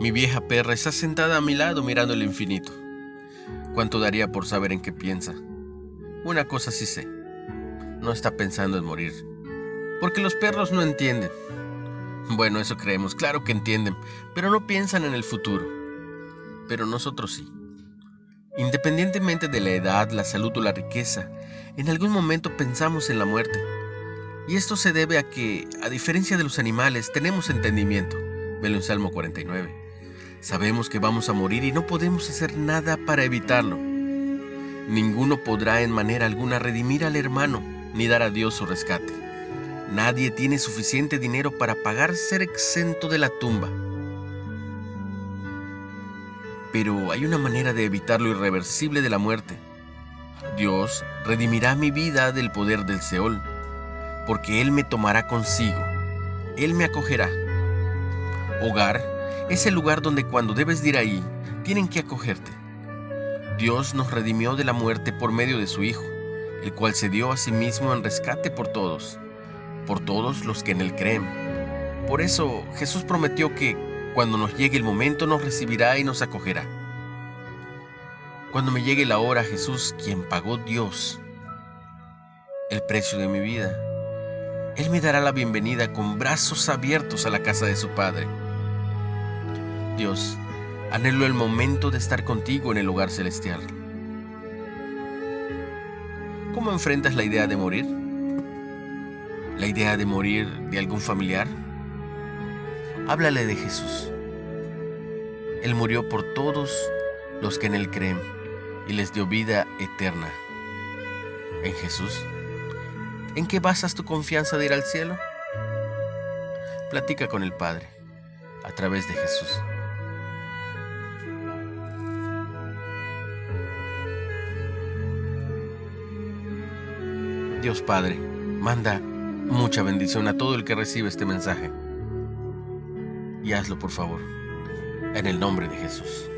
Mi vieja perra está sentada a mi lado mirando el infinito. ¿Cuánto daría por saber en qué piensa? Una cosa sí sé. No está pensando en morir. Porque los perros no entienden. Bueno, eso creemos, claro que entienden, pero no piensan en el futuro. Pero nosotros sí. Independientemente de la edad, la salud o la riqueza, en algún momento pensamos en la muerte. Y esto se debe a que, a diferencia de los animales, tenemos entendimiento. Velo en Salmo 49. Sabemos que vamos a morir y no podemos hacer nada para evitarlo. Ninguno podrá en manera alguna redimir al hermano ni dar a Dios su rescate. Nadie tiene suficiente dinero para pagar ser exento de la tumba. Pero hay una manera de evitar lo irreversible de la muerte. Dios redimirá mi vida del poder del Seol, porque Él me tomará consigo. Él me acogerá. Hogar es el lugar donde cuando debes ir ahí, tienen que acogerte. Dios nos redimió de la muerte por medio de su Hijo, el cual se dio a sí mismo en rescate por todos por todos los que en Él creen. Por eso Jesús prometió que cuando nos llegue el momento nos recibirá y nos acogerá. Cuando me llegue la hora, Jesús, quien pagó Dios el precio de mi vida, Él me dará la bienvenida con brazos abiertos a la casa de su Padre. Dios, anhelo el momento de estar contigo en el lugar celestial. ¿Cómo enfrentas la idea de morir? la idea de morir de algún familiar? Háblale de Jesús. Él murió por todos los que en Él creen y les dio vida eterna. ¿En Jesús? ¿En qué basas tu confianza de ir al cielo? Platica con el Padre a través de Jesús. Dios Padre, manda mucha bendición a todo el que recibe este mensaje. Y hazlo por favor, en el nombre de Jesús.